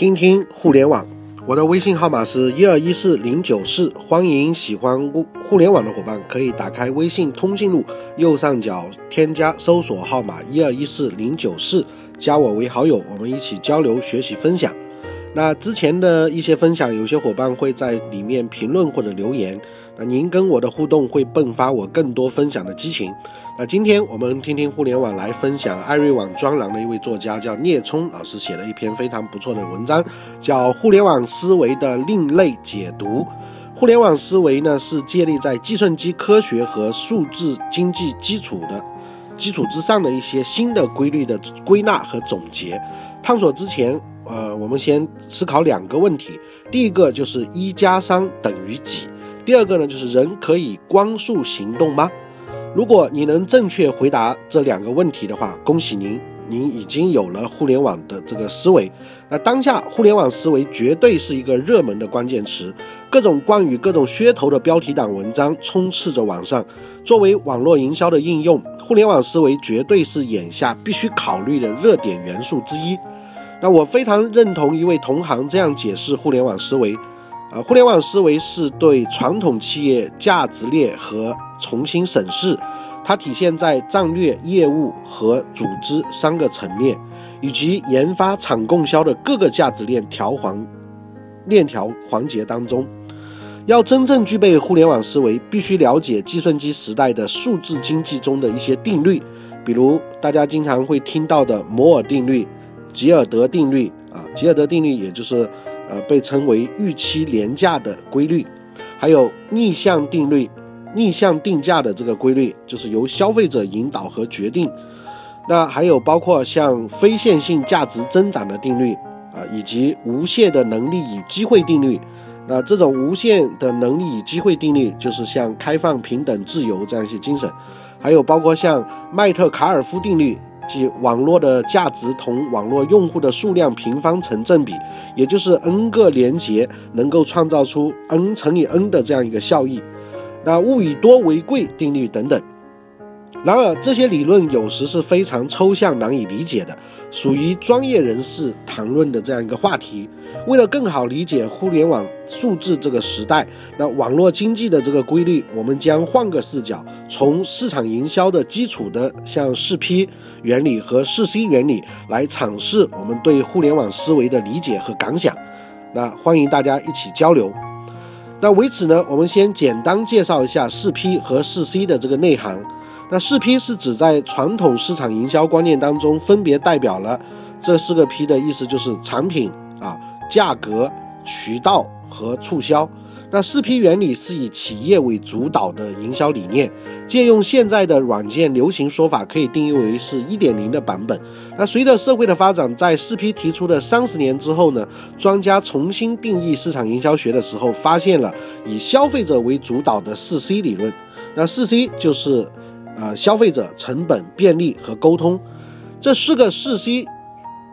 听听互联网，我的微信号码是一二一四零九四，欢迎喜欢互互联网的伙伴可以打开微信通讯录，右上角添加搜索号码一二一四零九四，加我为好友，我们一起交流学习分享。那之前的一些分享，有些伙伴会在里面评论或者留言，那您跟我的互动会迸发我更多分享的激情。那今天我们听听互联网来分享艾瑞网专栏的一位作家叫聂冲老师写了一篇非常不错的文章，叫《互联网思维的另类解读》。互联网思维呢是建立在计算机科学和数字经济基础的基础之上的一些新的规律的归纳和总结。探索之前。呃，我们先思考两个问题，第一个就是一加三等于几？第二个呢，就是人可以光速行动吗？如果你能正确回答这两个问题的话，恭喜您，您已经有了互联网的这个思维。那当下互联网思维绝对是一个热门的关键词，各种关于各种噱头的标题党文章充斥着网上。作为网络营销的应用，互联网思维绝对是眼下必须考虑的热点元素之一。那我非常认同一位同行这样解释互联网思维，啊，互联网思维是对传统企业价值链和重新审视，它体现在战略、业务和组织三个层面，以及研发、产、供销的各个价值链条环链条环节当中。要真正具备互联网思维，必须了解计算机时代的数字经济中的一些定律，比如大家经常会听到的摩尔定律。吉尔德定律啊，吉尔德定律也就是，呃，被称为预期廉价的规律，还有逆向定律，逆向定价的这个规律，就是由消费者引导和决定。那还有包括像非线性价值增长的定律啊，以及无限的能力与机会定律。那这种无限的能力与机会定律，就是像开放、平等、自由这样一些精神。还有包括像麦特卡尔夫定律。即网络的价值同网络用户的数量平方成正比，也就是 n 个连接能够创造出 n 乘以 n 的这样一个效益。那物以多为贵定律等等。然而，这些理论有时是非常抽象、难以理解的，属于专业人士谈论的这样一个话题。为了更好理解互联网数字这个时代，那网络经济的这个规律，我们将换个视角，从市场营销的基础的像四 P 原理和四 C 原理来阐释我们对互联网思维的理解和感想。那欢迎大家一起交流。那为此呢，我们先简单介绍一下四 P 和四 C 的这个内涵。那四 P 是指在传统市场营销观念当中，分别代表了这四个 P 的意思，就是产品啊、价格、渠道和促销。那四 P 原理是以企业为主导的营销理念，借用现在的软件流行说法，可以定义为是一点零的版本。那随着社会的发展，在四 P 提出的三十年之后呢，专家重新定义市场营销学的时候，发现了以消费者为主导的四 C 理论。那四 C 就是。呃，消费者、成本、便利和沟通，这四个四 C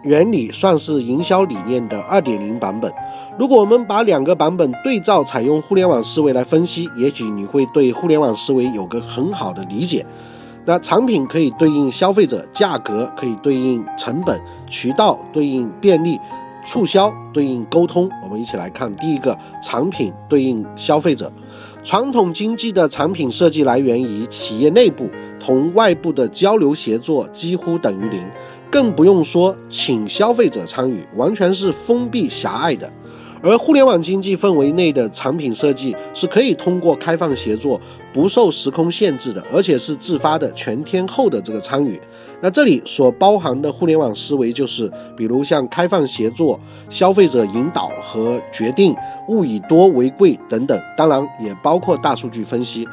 原理算是营销理念的二点零版本。如果我们把两个版本对照，采用互联网思维来分析，也许你会对互联网思维有个很好的理解。那产品可以对应消费者，价格可以对应成本，渠道对应便利，促销对应沟通。我们一起来看第一个，产品对应消费者。传统经济的产品设计来源于企业内部，同外部的交流协作几乎等于零，更不用说请消费者参与，完全是封闭狭隘的。而互联网经济氛围内的产品设计是可以通过开放协作，不受时空限制的，而且是自发的、全天候的这个参与。那这里所包含的互联网思维，就是比如像开放协作、消费者引导和决定、物以多为贵等等，当然也包括大数据分析。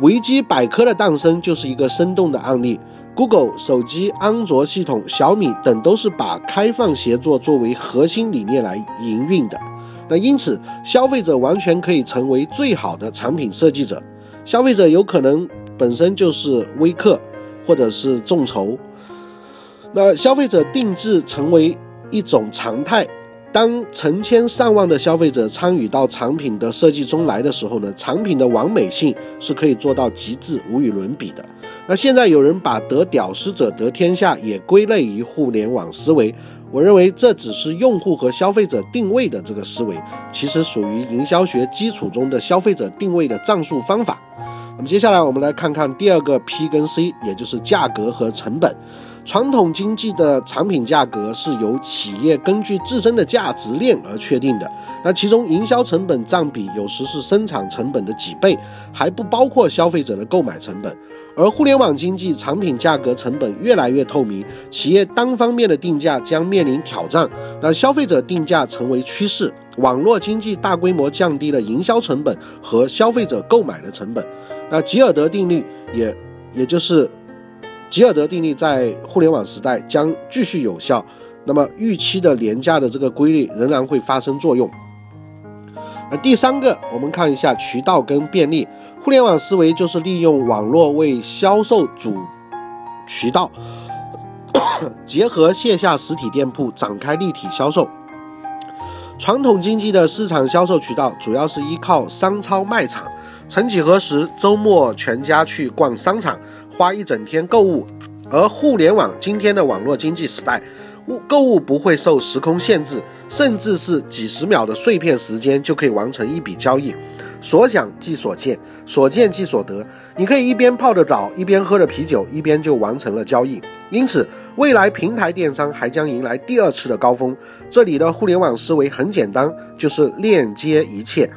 维基百科的诞生就是一个生动的案例。Google 手机、安卓系统、小米等都是把开放协作作为核心理念来营运的。那因此，消费者完全可以成为最好的产品设计者。消费者有可能本身就是微客，或者是众筹。那消费者定制成为一种常态。当成千上万的消费者参与到产品的设计中来的时候呢，产品的完美性是可以做到极致、无与伦比的。那现在有人把得屌丝者得天下也归类于互联网思维。我认为这只是用户和消费者定位的这个思维，其实属于营销学基础中的消费者定位的战术方法。那么接下来我们来看看第二个 P 跟 C，也就是价格和成本。传统经济的产品价格是由企业根据自身的价值链而确定的，那其中营销成本占比有时是生产成本的几倍，还不包括消费者的购买成本。而互联网经济产品价格成本越来越透明，企业单方面的定价将面临挑战，那消费者定价成为趋势。网络经济大规模降低了营销成本和消费者购买的成本，那吉尔德定律也也就是。吉尔德定律在互联网时代将继续有效，那么预期的廉价的这个规律仍然会发生作用。而第三个，我们看一下渠道跟便利。互联网思维就是利用网络为销售主渠道，结合线下实体店铺展开立体销售。传统经济的市场销售渠道主要是依靠商超卖场，曾几何时，周末全家去逛商场。花一整天购物，而互联网今天的网络经济时代，物购物不会受时空限制，甚至是几十秒的碎片时间就可以完成一笔交易。所想即所见，所见即所得。你可以一边泡着澡，一边喝着啤酒，一边就完成了交易。因此，未来平台电商还将迎来第二次的高峰。这里的互联网思维很简单，就是链接一切，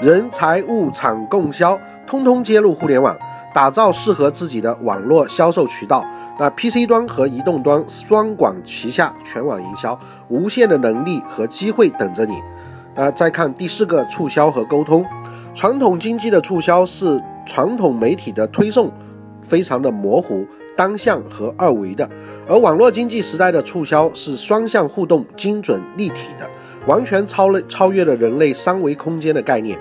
人、财、物、产供销，通通接入互联网。打造适合自己的网络销售渠道，那 PC 端和移动端双管齐下，全网营销，无限的能力和机会等着你。那再看第四个，促销和沟通。传统经济的促销是传统媒体的推送，非常的模糊、单向和二维的；而网络经济时代的促销是双向互动、精准立体的，完全超了超越了人类三维空间的概念。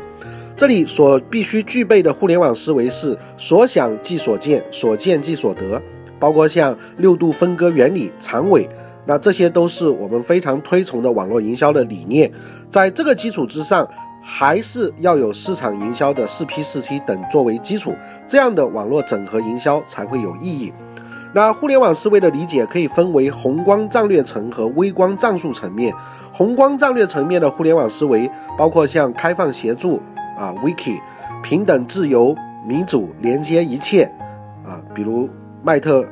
这里所必须具备的互联网思维是所想即所见，所见即所得，包括像六度分割原理、长尾，那这些都是我们非常推崇的网络营销的理念。在这个基础之上，还是要有市场营销的四 P、四 C 等作为基础，这样的网络整合营销才会有意义。那互联网思维的理解可以分为宏观战略层和微观战术层面。宏观战略层面的互联网思维包括像开放协助。啊，Wiki，平等、自由、民主，连接一切，啊，比如麦特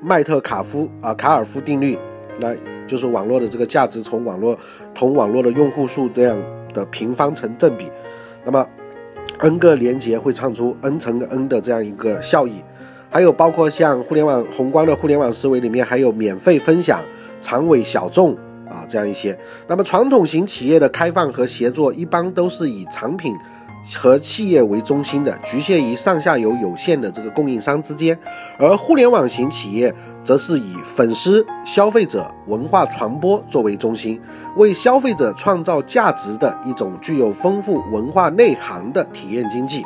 麦特卡夫啊卡尔夫定律，那就是网络的这个价值从网络同网络的用户数这样的平方成正比，那么 n 个连接会创出 n 乘 n 的这样一个效益，还有包括像互联网宏观的互联网思维里面还有免费分享、长尾小众。啊，这样一些，那么传统型企业的开放和协作一般都是以产品和企业为中心的，局限于上下游有限的这个供应商之间；而互联网型企业则是以粉丝、消费者、文化传播作为中心，为消费者创造价值的一种具有丰富文化内涵的体验经济。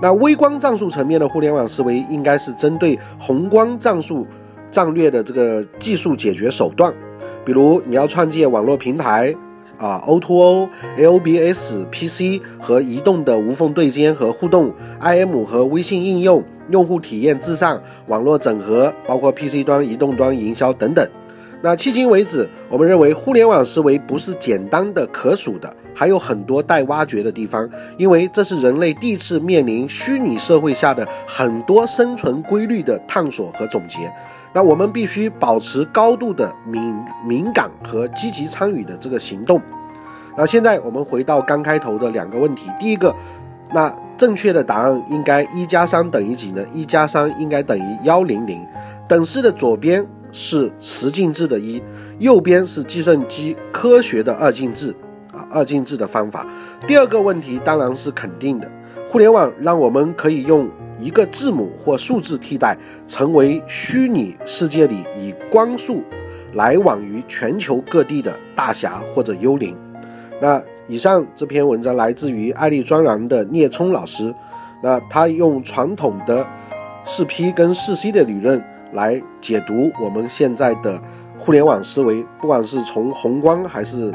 那微观战术层面的互联网思维，应该是针对宏观战术战略的这个技术解决手段。比如你要创建网络平台，啊，O2O、LBS、PC 和移动的无缝对接和互动，IM 和微信应用，用户体验至上，网络整合，包括 PC 端、移动端营销等等。那迄今为止，我们认为互联网思维不是简单的可数的，还有很多待挖掘的地方，因为这是人类第一次面临虚拟社会下的很多生存规律的探索和总结。那我们必须保持高度的敏敏感和积极参与的这个行动。那现在我们回到刚开头的两个问题，第一个，那正确的答案应该一加三等于几呢？一加三应该等于幺零零。等式的左边是十进制的一，右边是计算机科学的二进制二进制的方法。第二个问题当然是肯定的，互联网让我们可以用。一个字母或数字替代，成为虚拟世界里以光速来往于全球各地的大侠或者幽灵。那以上这篇文章来自于爱丽专栏的聂聪老师，那他用传统的四 P 跟四 C 的理论来解读我们现在的互联网思维，不管是从宏观还是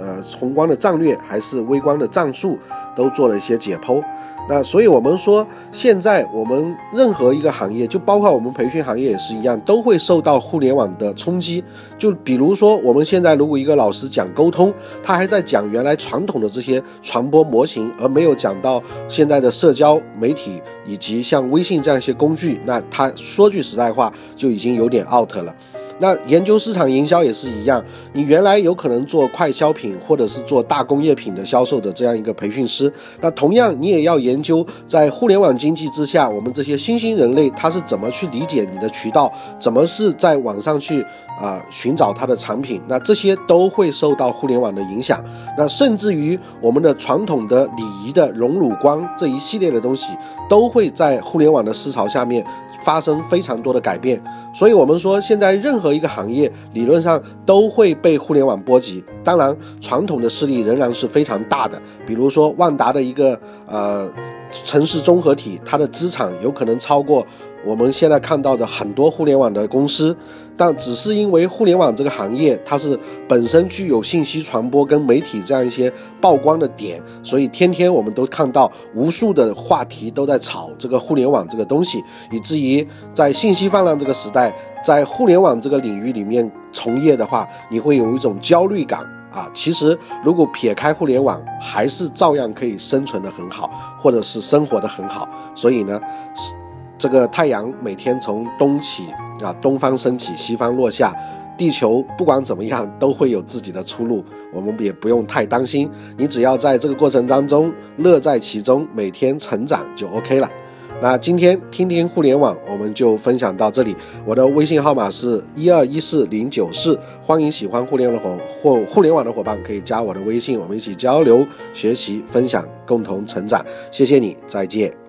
呃宏观的战略，还是微观的战术，都做了一些解剖。那所以，我们说，现在我们任何一个行业，就包括我们培训行业也是一样，都会受到互联网的冲击。就比如说，我们现在如果一个老师讲沟通，他还在讲原来传统的这些传播模型，而没有讲到现在的社交媒体以及像微信这样一些工具，那他说句实在话，就已经有点 out 了。那研究市场营销也是一样，你原来有可能做快消品或者是做大工业品的销售的这样一个培训师，那同样你也要研究在互联网经济之下，我们这些新兴人类他是怎么去理解你的渠道，怎么是在网上去啊寻找他的产品，那这些都会受到互联网的影响。那甚至于我们的传统的礼仪的荣辱观这一系列的东西，都会在互联网的思潮下面发生非常多的改变。所以，我们说现在任何一个行业理论上都会被互联网波及。当然，传统的势力仍然是非常大的。比如说，万达的一个呃城市综合体，它的资产有可能超过。我们现在看到的很多互联网的公司，但只是因为互联网这个行业它是本身具有信息传播跟媒体这样一些曝光的点，所以天天我们都看到无数的话题都在炒这个互联网这个东西，以至于在信息泛滥这个时代，在互联网这个领域里面从业的话，你会有一种焦虑感啊。其实如果撇开互联网，还是照样可以生存的很好，或者是生活的很好。所以呢，这个太阳每天从东起啊，东方升起，西方落下，地球不管怎么样都会有自己的出路，我们也不用太担心。你只要在这个过程当中乐在其中，每天成长就 OK 了。那今天听听互联网，我们就分享到这里。我的微信号码是一二一四零九四，欢迎喜欢互联网的伙或互联网的伙伴可以加我的微信，我们一起交流、学习、分享，共同成长。谢谢你，再见。